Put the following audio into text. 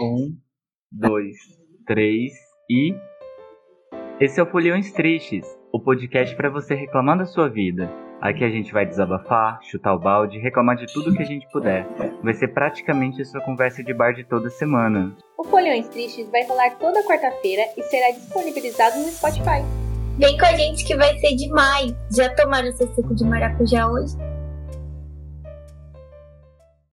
Um, dois, três e. Esse é o Folhões Tristes, o podcast para você reclamar da sua vida. Aqui a gente vai desabafar, chutar o balde, reclamar de tudo que a gente puder. Vai ser praticamente a sua conversa de bar de toda semana. O Folhões Tristes vai rolar toda quarta-feira e será disponibilizado no Spotify. Vem com a gente que vai ser demais! Já tomaram seu suco de maracujá hoje?